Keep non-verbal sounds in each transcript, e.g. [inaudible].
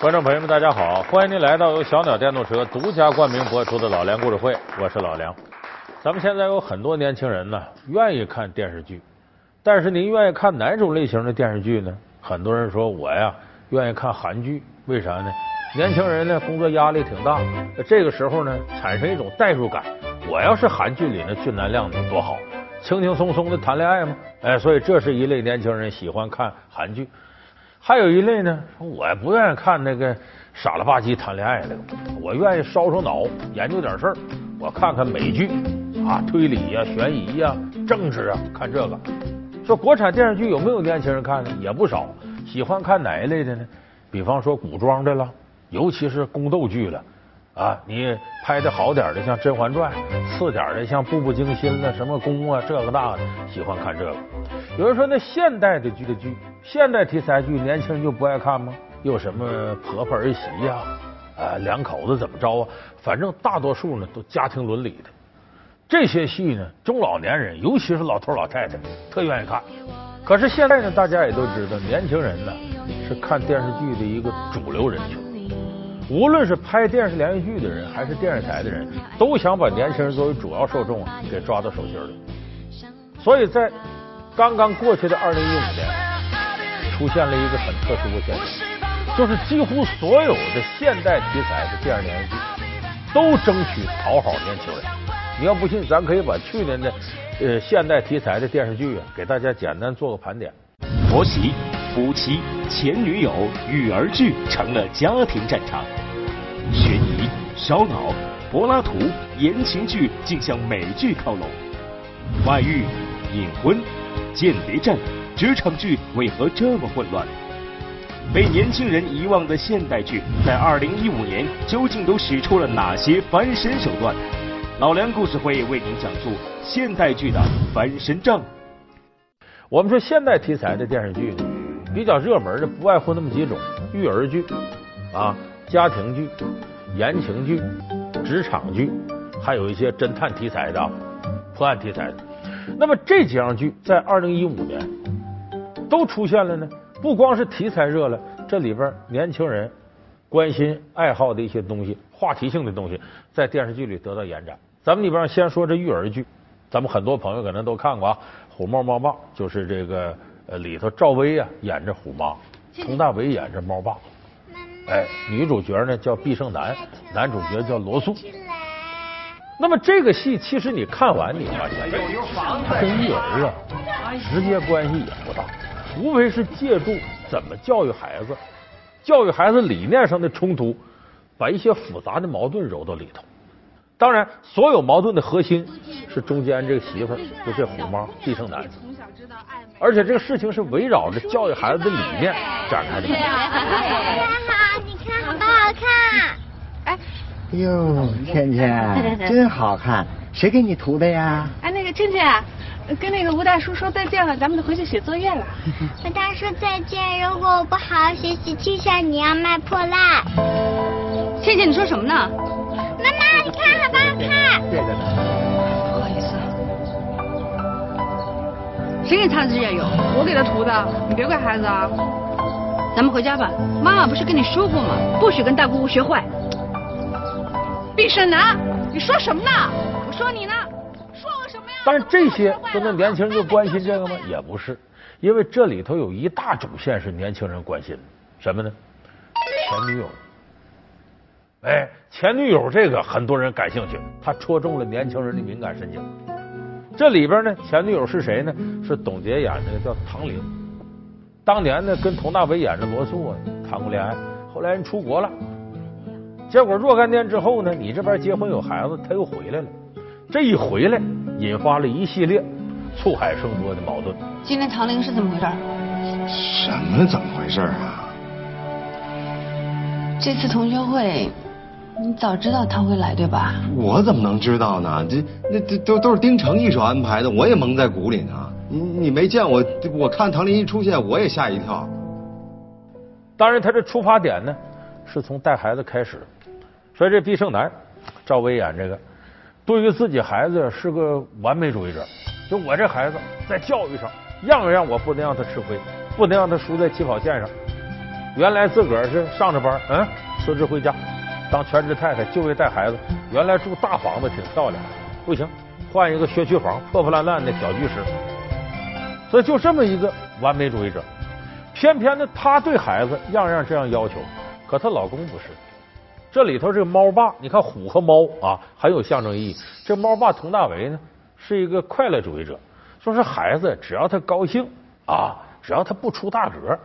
观众朋友们，大家好！欢迎您来到由小鸟电动车独家冠名播出的《老梁故事会》，我是老梁。咱们现在有很多年轻人呢，愿意看电视剧，但是您愿意看哪种类型的电视剧呢？很多人说我呀，愿意看韩剧，为啥呢？年轻人呢，工作压力挺大，这个时候呢，产生一种代入感。我要是韩剧里的俊男靓女，多好，轻轻松松的谈恋爱嘛。哎，所以这是一类年轻人喜欢看韩剧。还有一类呢，我不愿意看那个傻了吧唧谈恋爱的，我愿意烧烧脑，研究点事儿。我看看美剧啊，推理呀、悬疑呀、政治啊，看这个。说国产电视剧有没有年轻人看的？也不少。喜欢看哪一类的呢？比方说古装的了，尤其是宫斗剧了啊。你拍的好点的，像《甄嬛传》；次点的，像《步步惊心》了，什么宫啊，这个那的，喜欢看这个。有人说，那现代的剧的剧。现代题材剧，年轻人就不爱看吗？又什么婆婆儿媳呀，啊，两口子怎么着啊？反正大多数呢都家庭伦理的。这些戏呢，中老年人，尤其是老头老太太，特愿意看。可是现在呢，大家也都知道，年轻人呢是看电视剧的一个主流人群。无论是拍电视连续剧的人，还是电视台的人，都想把年轻人作为主要受众给抓到手心里。所以在刚刚过去的二零一五年。出现了一个很特殊的现象，就是几乎所有的现代题材的电视连续剧都争取讨好年轻人。你要不信，咱可以把去年的呃现代题材的电视剧啊，给大家简单做个盘点。婆媳、夫妻、前女友、育儿剧成了家庭战场，悬疑、烧脑、柏拉图、言情剧竟向美剧靠拢，外遇、隐婚、间谍战。职场剧为何这么混乱？被年轻人遗忘的现代剧，在二零一五年究竟都使出了哪些翻身手段？老梁故事会为您讲述现代剧的翻身仗。我们说现代题材的电视剧，比较热门的不外乎那么几种：育儿剧啊、家庭剧、言情剧、职场剧，还有一些侦探题材的、破案题材的。那么这几样剧在二零一五年。都出现了呢，不光是题材热了，这里边年轻人关心爱好的一些东西，话题性的东西，在电视剧里得到延展。咱们里边先说这育儿剧，咱们很多朋友可能都看过啊，《虎猫猫爸》就是这个呃里头赵薇啊演着虎妈，佟大为演着猫爸，哎，女主角呢叫毕胜男，男主角叫罗素。那么这个戏其实你看完你发现，跟育儿啊直接关系也不大。无非是借助怎么教育孩子，教育孩子理念上的冲突，把一些复杂的矛盾揉到里头。当然，所有矛盾的核心是中间这个媳妇儿，就这虎妈毕胜男。而且这个事情是围绕着教育孩子的理念展开的。好，看？哎，哟，倩倩 [laughs] 真好看，谁给你涂的呀？哎，那个倩倩。跟那个吴大叔说再见了，咱们得回去写作业了。[laughs] 和大叔再见，如果我不好好学习，就像你要卖破烂。倩倩，你说什么呢？妈妈，你看好不好看？这个呢？不好意思。谁给擦的指甲油？我给他涂的，你别怪孩子啊。咱们回家吧，妈妈不是跟你说过吗？不许跟大姑姑学坏。毕胜男，你说什么呢？我说你呢。说我什么呀但是这些说那年轻人就关心这个吗？也不是，因为这里头有一大主线是年轻人关心的，什么呢？前女友。哎，前女友这个很多人感兴趣，他戳中了年轻人的敏感神经。这里边呢，前女友是谁呢？是董洁演的叫唐玲。当年呢，跟佟大为演的罗素啊谈过恋爱，后来人出国了，结果若干年之后呢，你这边结婚有孩子，他又回来了。这一回来，引发了一系列醋海生波的矛盾。今天唐玲是怎么回事？什么怎么回事啊？这次同学会，你早知道他会来对吧？我怎么能知道呢？这那这都都是丁成一手安排的，我也蒙在鼓里呢。你你没见我，我看唐林一出现，我也吓一跳。当然，他这出发点呢，是从带孩子开始。所以这毕胜男，赵薇演这个。对于自己孩子是个完美主义者，就我这孩子在教育上样样我不能让他吃亏，不能让他输在起跑线上。原来自个儿是上着班，嗯，辞职回家当全职太太，就为带孩子。原来住大房子挺漂亮，不行，换一个学区房，破破烂烂的小居室。所以就这么一个完美主义者，偏偏呢，她对孩子样样这样要求，可她老公不是。这里头这个猫爸，你看虎和猫啊，很有象征意义。这猫爸佟大为呢，是一个快乐主义者，说是孩子只要他高兴啊，只要他不出大格，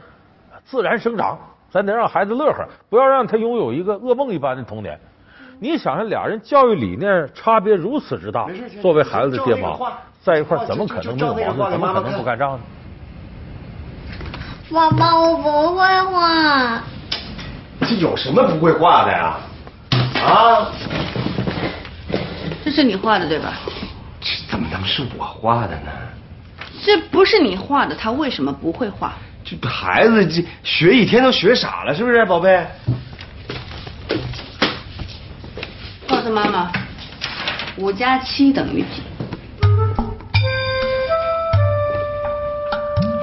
自然生长，咱得让孩子乐呵，不要让他拥有一个噩梦一般的童年。你想想，俩人教育理念差别如此之大，作为孩子的爹妈在一块怎么可能没有矛盾？怎么可能不干仗呢？爸爸，我不会画。这有什么不会画的呀？啊？这是你画的对吧？这怎么能是我画的呢？这不是你画的，他为什么不会画？这孩子这学一天都学傻了，是不是，宝贝？告诉妈妈，五加七等于几？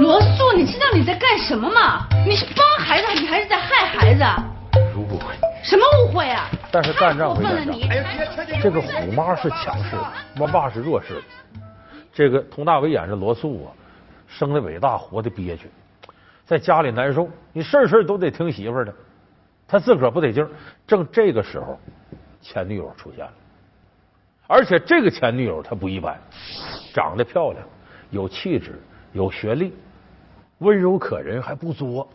罗素，你知道你在干什么吗？你是帮孩子，你还是在害孩子？误会。什么误会啊？但是干仗归太过分了干仗你，这个虎妈是强势的，猫爸是弱势的。这个佟大为演这罗素啊，生的伟大，活的憋屈，在家里难受，你事事都得听媳妇儿的，他自个儿不得劲儿。正这个时候，前女友出现了，而且这个前女友她不一般，长得漂亮，有气质，有学历，温柔可人，还不作。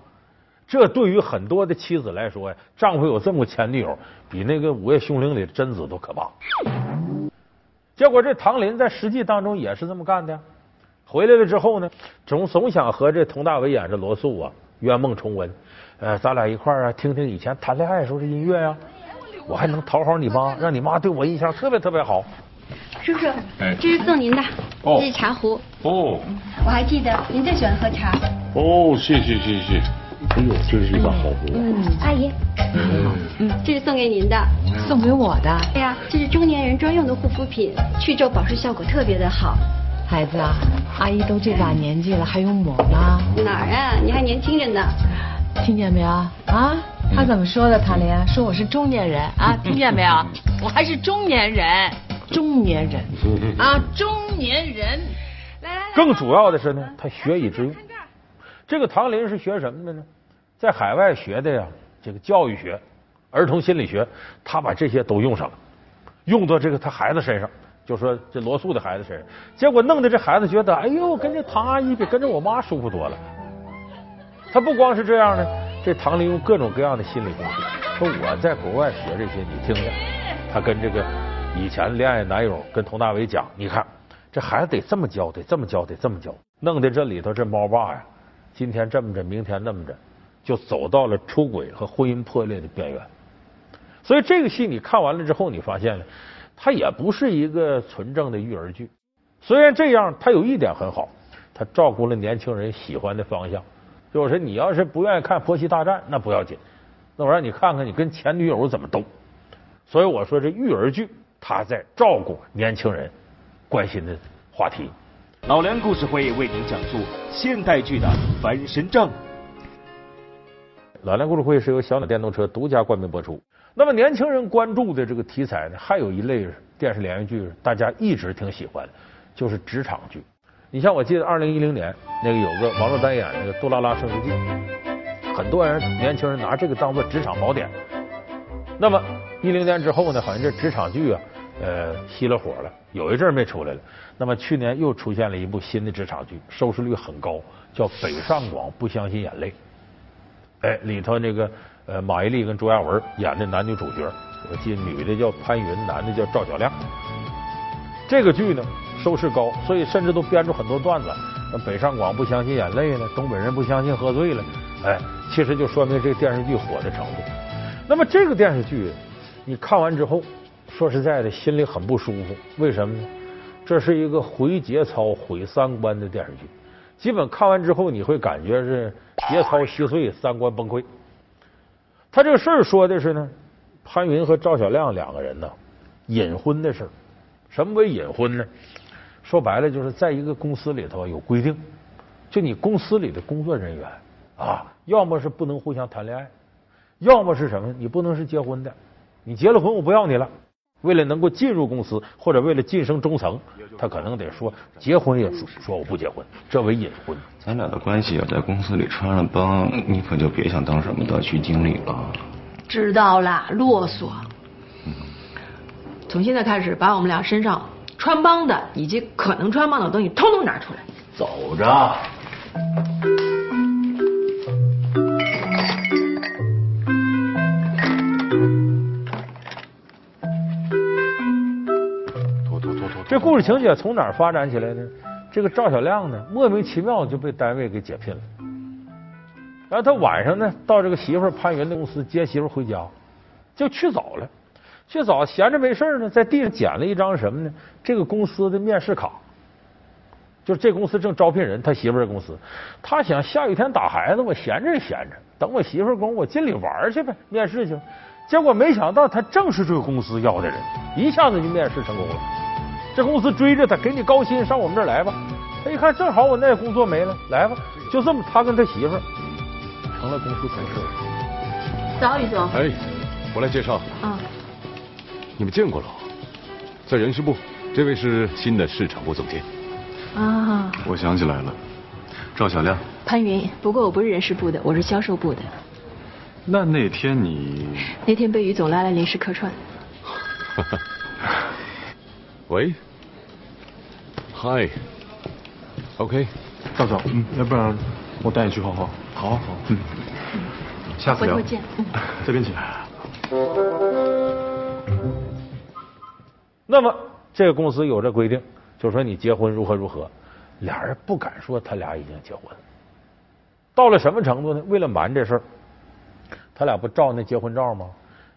这对于很多的妻子来说呀，丈夫有这么个前女友，比那个《午夜凶铃》里的贞子都可怕。结果这唐林在实际当中也是这么干的。回来了之后呢，总总想和这佟大为演这罗素啊圆梦重温。呃，咱俩一块儿啊听听以前谈恋爱时候的音乐呀、我还能讨好你妈，让你妈对我印象特别特别好。叔叔，哎这是送您的，哦这是茶壶，哦我还记得您最喜欢喝茶。哦，谢谢谢谢。哎呦，这是一把好壶。嗯，阿姨，嗯，这是送给您的。送给我的对呀，这是中年人专用的护肤品，去皱保湿效果特别的好。孩子啊，阿姨都这把年纪了，还用抹吗？哪儿啊？你还年轻着呢。听见没有啊？他怎么说的？谭林说我是中年人啊，听见没有？我还是中年人，中年人啊，中年人。来来来，更主要的是呢，他学以致用。这个唐林是学什么的呢？在海外学的呀，这个教育学、儿童心理学，他把这些都用上了，用到这个他孩子身上，就说这罗素的孩子身上，结果弄得这孩子觉得，哎呦，跟这唐阿姨比跟着我妈舒服多了。他不光是这样呢，这唐林用各种各样的心理工具，说我在国外学这些，你听听。他跟这个以前恋爱男友跟佟大为讲，你看这孩子得这么教，得这么教，得这么教，弄得这里头这猫爸呀，今天这么着，明天那么着，就走到了出轨和婚姻破裂的边缘。所以这个戏你看完了之后，你发现了，它也不是一个纯正的育儿剧。虽然这样，它有一点很好，它照顾了年轻人喜欢的方向。就是你要是不愿意看婆媳大战，那不要紧，那我让你看看你跟前女友怎么斗。所以我说这育儿剧，它在照顾年轻人关心的话题。老梁故事会为您讲述现代剧的翻身仗。老梁故事会是由小鸟电动车独家冠名播出。那么年轻人关注的这个题材呢，还有一类电视连续剧，大家一直挺喜欢，就是职场剧。你像我记得二零一零年那个有个王珞丹演那个《杜拉拉升职记》，很多人年轻人拿这个当做职场宝典。那么一零年之后呢，好像这职场剧啊，呃，熄了火了，有一阵没出来了。那么去年又出现了一部新的职场剧，收视率很高，叫《北上广不相信眼泪》。哎，里头那个呃马伊琍跟朱亚文演的男女主角，我记得女的叫潘云，男的叫赵小亮。这个剧呢收视高，所以甚至都编出很多段子，北上广不相信眼泪了，东北人不相信喝醉了，哎，其实就说明这个电视剧火的程度。那么这个电视剧你看完之后，说实在的，心里很不舒服。为什么呢？这是一个毁节操、毁三观的电视剧。基本看完之后，你会感觉是节操稀碎、三观崩溃。他这个事儿说的是呢，潘云和赵小亮两个人呢隐婚的事儿。什么为隐婚呢？说白了就是在一个公司里头有规定，就你公司里的工作人员啊，要么是不能互相谈恋爱，要么是什么？你不能是结婚的，你结了婚我不要你了。为了能够进入公司，或者为了晋升中层，他可能得说结婚也说说我不结婚，这为隐婚。咱俩的关系要在公司里穿了帮，你可就别想当什么大区经理了。知道了，啰嗦。从现在开始，把我们俩身上穿帮的以及可能穿帮的东西，通通拿出来。走着。这故事情节从哪儿发展起来呢？这个赵小亮呢，莫名其妙就被单位给解聘了。然后他晚上呢，到这个媳妇潘云的公司接媳妇回家，就去早了。去早闲着没事呢，在地上捡了一张什么呢？这个公司的面试卡，就这公司正招聘人，他媳妇的公司。他想下雨天打孩子，我闲着也闲着，等我媳妇工，我进里玩去呗，面试去。结果没想到他正是这个公司要的人，一下子就面试成功了。这公司追着他，给你高薪，上我们这儿来吧。他一看，正好我那工作没了，来吧。就这么，他跟他媳妇成了公司同事。早，于总。哎，我来介绍。啊。你们见过了，在人事部，这位是新的市场部总监。啊，我想起来了，赵小亮。潘云，不过我不是人事部的，我是销售部的。那那天你？那天被于总拉来临时客串。[laughs] 喂。嗨。OK。赵总，嗯，要不然我带你去晃晃。好，好，嗯。下次聊。回头见。这边请。那么，这个公司有这规定，就说你结婚如何如何，俩人不敢说他俩已经结婚。到了什么程度呢？为了瞒这事儿，他俩不照那结婚照吗？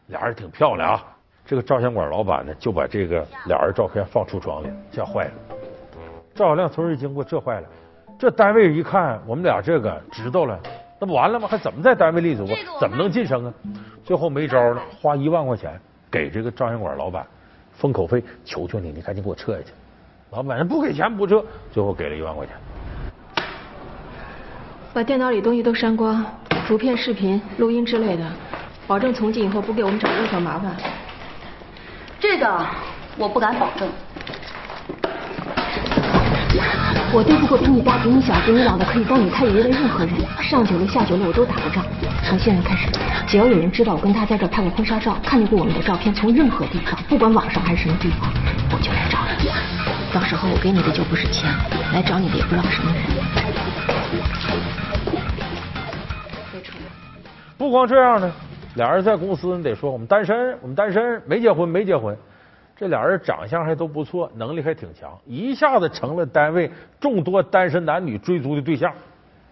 俩人挺漂亮啊。这个照相馆老板呢，就把这个俩人照片放橱窗里，吓坏了。赵小亮从这经过，这坏了。这单位一看，我们俩这个知道了，那不完了吗？还怎么在单位立足啊？怎么能晋升啊？最后没招了，花一万块钱给这个照相馆老板。封口费，求求你，你赶紧给我撤下去。老板人不给钱不撤，最后给了一万块钱。把电脑里东西都删光，图片、视频、录音之类的，保证从今以后不给我们找任何麻烦。这个我不敢保证。我对不过比你大、比你小、比你老的可以当你太爷爷的任何人，上九流下九流我都打过仗。从现在开始，只要有人知道我跟他在这拍过婚纱照，看见过我们的照片，从任何地方，不管网上还是什么地方，我就来找你。到时候我给你的就不是钱，来找你的也不知道什么人。不光这样呢，俩人在公司你得说我们单身，我们单身，没结婚，没结婚。这俩人长相还都不错，能力还挺强，一下子成了单位众多单身男女追逐的对象。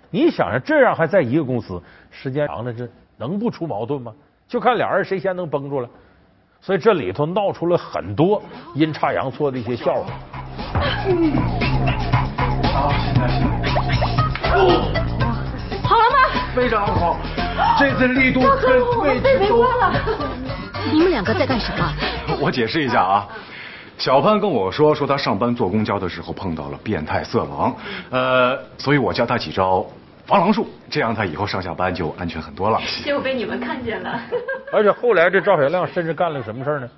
你想想，这样还在一个公司，时间长了，这能不出矛盾吗？就看俩人谁先能绷住了。所以这里头闹出了很多阴差阳错的一些笑话。好了吗？非常好，这次力度跟位置都。[laughs] 你们两个在干什么？[laughs] 我解释一下啊，小潘跟我说，说他上班坐公交的时候碰到了变态色狼，呃，所以我教他几招防狼术，这样他以后上下班就安全很多了。结果被你们看见了。[laughs] 而且后来这赵小亮甚至干了什么事呢？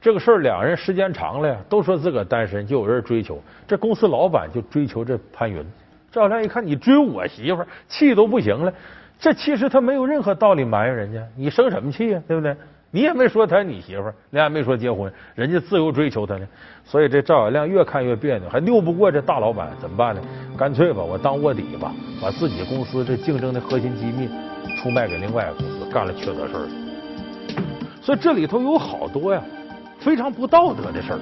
这个事儿两人时间长了呀，都说自个儿单身，就有人追求。这公司老板就追求这潘云。赵小亮一看你追我媳妇儿，气都不行了。这其实他没有任何道理埋怨人家，你生什么气呀？对不对？你也没说他你媳妇儿，你也没说结婚，人家自由追求他呢。所以这赵小亮越看越别扭，还拗不过这大老板，怎么办呢？干脆吧，我当卧底吧，把自己公司这竞争的核心机密出卖给另外一个公司，干了缺德事儿。所以这里头有好多呀，非常不道德的事儿，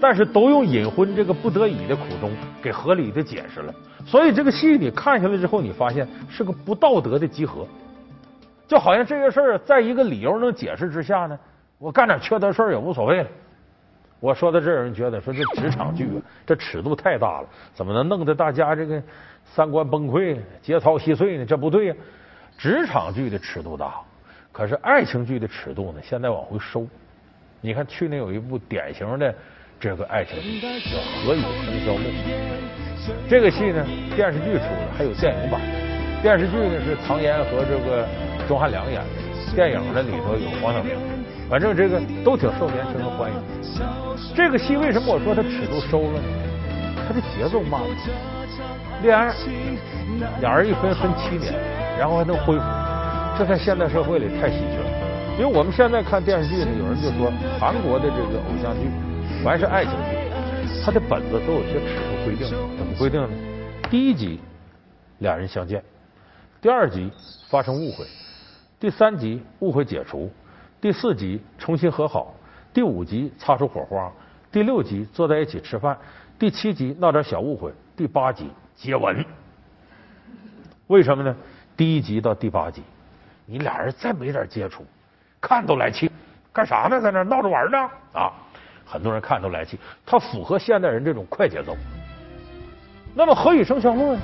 但是都用隐婚这个不得已的苦衷给合理的解释了。所以这个戏你看下来之后，你发现是个不道德的集合。就好像这个事儿，在一个理由能解释之下呢，我干点缺德事儿也无所谓了。我说到这儿，有人觉得说这职场剧啊，这尺度太大了，怎么能弄得大家这个三观崩溃、节操稀碎呢？这不对呀！职场剧的尺度大，可是爱情剧的尺度呢，现在往回收。你看去年有一部典型的这个爱情剧叫《何以笙箫默》，这个戏呢电视剧出了，还有电影版。电视剧呢是唐嫣和这个钟汉良演的，电影呢里头有黄晓明，反正这个都挺受年轻人欢迎。这个戏为什么我说它尺度收了呢？它的节奏慢了，恋爱，俩人一分分七年，然后还能恢复，这在现代社会里太稀缺了。因为我们现在看电视剧呢，有人就说韩国的这个偶像剧，凡是爱情剧，它的本子都有些尺度规定，怎么规定呢？第一集俩人相见，第二集发生误会，第三集误会解除，第四集重新和好，第五集擦出火花，第六集坐在一起吃饭，第七集闹点小误会，第八集接吻。为什么呢？第一集到第八集，你俩人再没点接触，看都来气，干啥呢？在那闹着玩呢？啊，很多人看都来气，它符合现代人这种快节奏。那么何以笙箫默呢？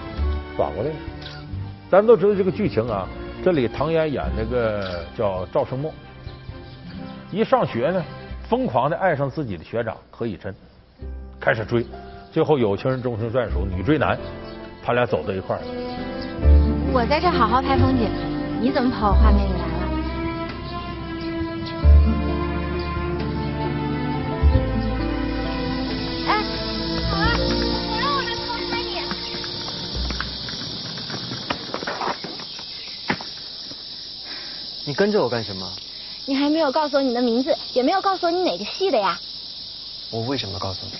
反过来。咱都知道这个剧情啊，这里唐嫣演那个叫赵生墨，一上学呢，疯狂的爱上自己的学长何以琛，开始追，最后有情人终成眷属，女追男，他俩走到一块儿。我在这好好拍风景，你怎么跑我画面里来了？你跟着我干什么？你还没有告诉我你的名字，也没有告诉我你哪个系的呀？我为什么告诉你？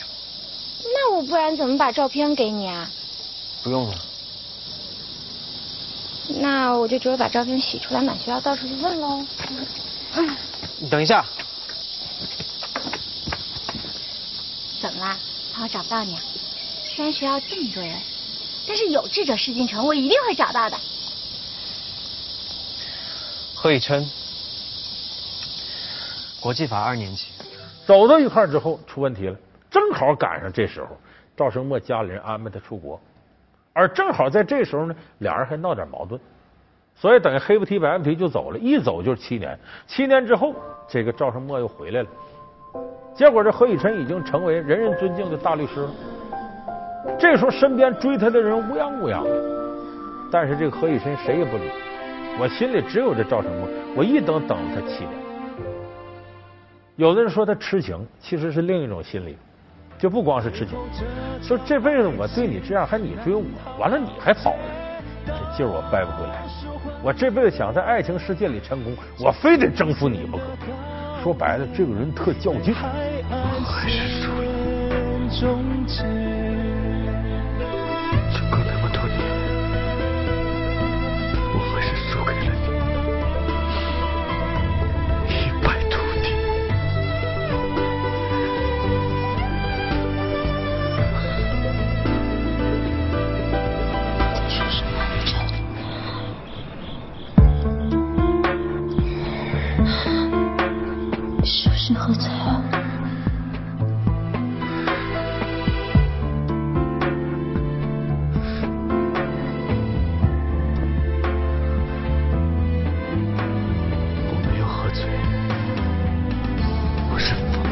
那我不然怎么把照片给你啊？不用了。那我就只有把照片洗出来，满学校到处去问喽。嗯，[laughs] 你等一下。怎么啦？怕我找不到你啊？虽然学校这么多人，但是有志者事竟成，我一定会找到的。何以琛，国际法二年级。走到一块儿之后出问题了，正好赶上这时候，赵生墨家里人安排他出国。而正好在这时候呢，俩人还闹点矛盾，所以等于黑不提白不提就走了，一走就是七年。七年之后，这个赵生墨又回来了。结果这何以琛已经成为人人尊敬的大律师了。这时候身边追他的人乌泱乌泱的，但是这个何以琛谁也不理。我心里只有这赵成功，我一等等了他七年。有的人说他痴情，其实是另一种心理。就不光是痴情，说这辈子我对你这样，还你追我，完了你还跑了，这劲儿我掰不回来。我这辈子想在爱情世界里成功，我非得征服你不可。说白了，这个人特较劲。还是输了。是不是喝醉了？我没有喝醉，我是疯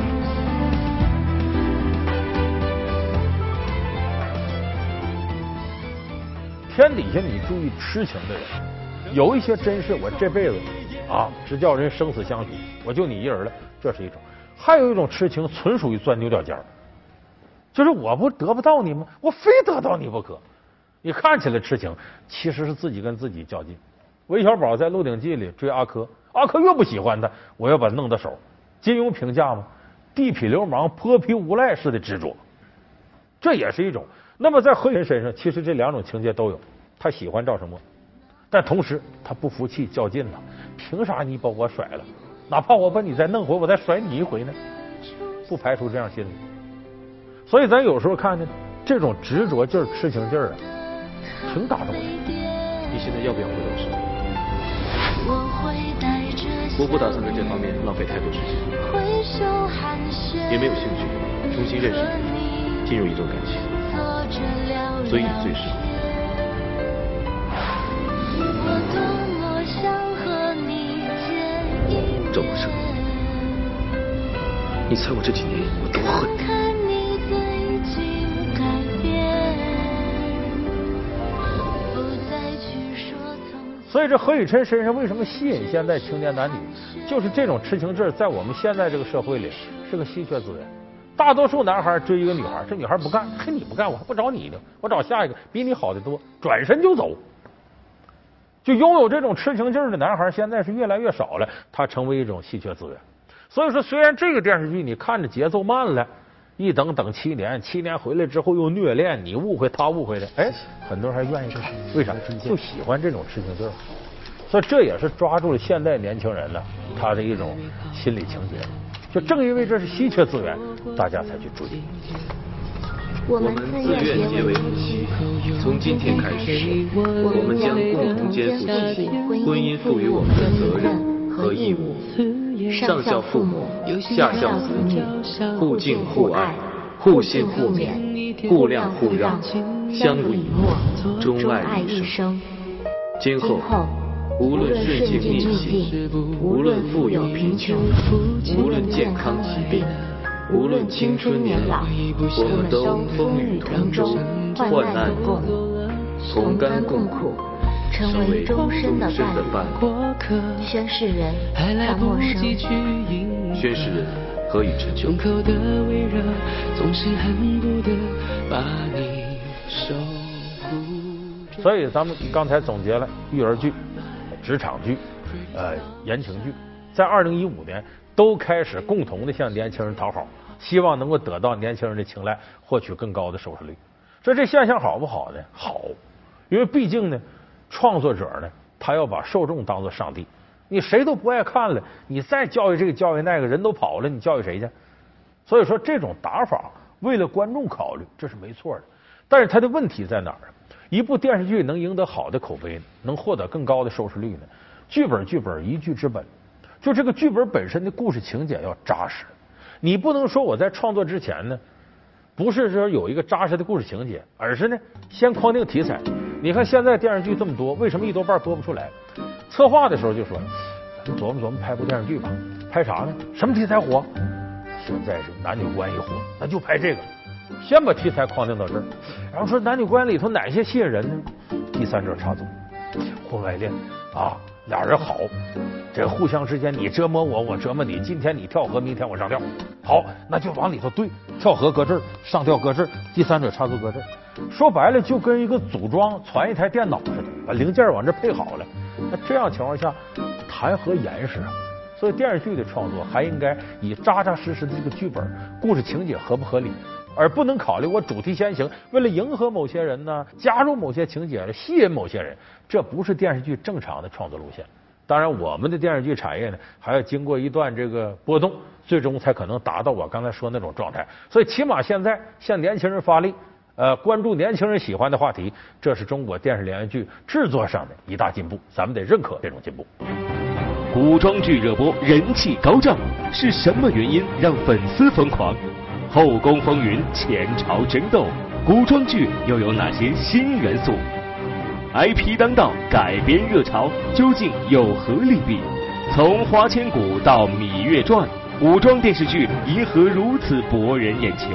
天底下你注意痴情的人，有一些真是我这辈子啊，只叫人生死相许，我就你一人了，这是一种；还有一种痴情，纯属于钻牛角尖儿，就是我不得不到你吗？我非得到你不可。你看起来痴情，其实是自己跟自己较劲。韦小宝在《鹿鼎记》里追阿珂，阿珂越不喜欢他，我要把他弄到手。金庸评价吗？地痞流氓、泼皮无赖似的执着，这也是一种。那么在何云身上，其实这两种情节都有。他喜欢赵生墨，但同时他不服气、较劲了。凭啥你把我甩了？哪怕我把你再弄回，我再甩你一回呢？不排除这样心理。所以咱有时候看呢这种执着劲儿、痴情劲儿啊，挺打动人。你现在要不要回老师？我不打算在这方面浪费太多时间，也没有兴趣重新认识你，进入一段感情，所以你最适合。赵博士，你猜我这几年有多恨你？所以这何以琛身上为什么吸引现在青年男女？就是这种痴情劲儿，在我们现在这个社会里是个稀缺资源。大多数男孩追一个女孩，这女孩不干，嘿，你不干，我还不找你呢，我找下一个比你好的多，转身就走。就拥有这种痴情劲儿的男孩，现在是越来越少了，他成为一种稀缺资源。所以说，虽然这个电视剧你看着节奏慢了，一等等七年，七年回来之后又虐恋，你误会他误会的，哎，很多人还愿意看，为啥？就喜欢这种痴情劲儿。所以这也是抓住了现代年轻人呢他的一种心理情节。就正因为这是稀缺资源，大家才去追。我们自愿结为夫妻，从今天开始，我们将共同肩负起婚姻赋予我们的责任和义务。上孝父母，下孝子女，互敬互爱，互信互勉，互谅互让，相濡以沫，钟爱一生。今后。无论顺境逆境，无论富有贫穷，无论健康疾病，无论青春年老，我们都风雨同舟，患难共，同甘共苦，成为终身的伴侣。宣誓人张默生，宣誓人何以琛。所以咱们刚才总结了育儿剧。职场剧、呃言情剧，在二零一五年都开始共同的向年轻人讨好，希望能够得到年轻人的青睐，获取更高的收视率。说这现象好不好呢？好，因为毕竟呢，创作者呢，他要把受众当做上帝。你谁都不爱看了，你再教育这个教育那个人都跑了，你教育谁去？所以说这种打法为了观众考虑，这是没错的。但是他的问题在哪儿？一部电视剧能赢得好的口碑，能获得更高的收视率呢？剧本剧本一剧之本，就这个剧本本身的故事情节要扎实。你不能说我在创作之前呢，不是说有一个扎实的故事情节，而是呢先框定题材。你看现在电视剧这么多，为什么一多半播不出来？策划的时候就说，咱们琢磨琢磨拍部电视剧吧，拍啥呢？什么题材火？现在是男女关系火，那就拍这个。先把题材框定到这儿，然后说男女关系里头哪些吸引人呢？第三者插足，婚外恋啊，俩人好，这互相之间你折磨我，我折磨你，今天你跳河，明天我上吊，好，那就往里头对，跳河搁这儿，上吊搁这儿，第三者插足搁这儿，说白了就跟一个组装传一台电脑似的，把零件往这配好了，那这样情况下谈何严实啊？所以电视剧的创作还应该以扎扎实实的这个剧本、故事情节合不合理。而不能考虑我主题先行，为了迎合某些人呢，加入某些情节来吸引某些人，这不是电视剧正常的创作路线。当然，我们的电视剧产业呢，还要经过一段这个波动，最终才可能达到我刚才说那种状态。所以，起码现在向年轻人发力，呃，关注年轻人喜欢的话题，这是中国电视连续剧制作上的一大进步，咱们得认可这种进步。古装剧热播，人气高涨，是什么原因让粉丝疯狂？后宫风云，前朝争斗，古装剧又有哪些新元素？IP 当道，改编热潮，究竟有何利弊？从《花千骨》到《芈月传》，古装电视剧为何如此博人眼球？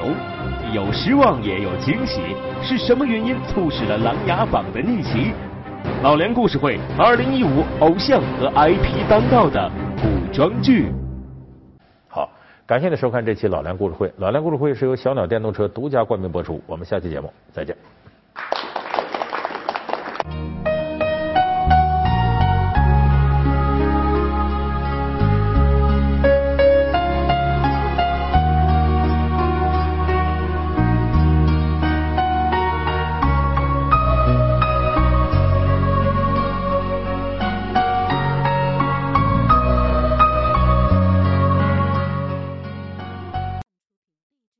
有失望，也有惊喜，是什么原因促使了《琅琊榜》的逆袭？老梁故事会，二零一五偶像和 IP 当道的古装剧。感谢您收看这期老梁故事会。老梁故事会是由小鸟电动车独家冠名播出。我们下期节目再见。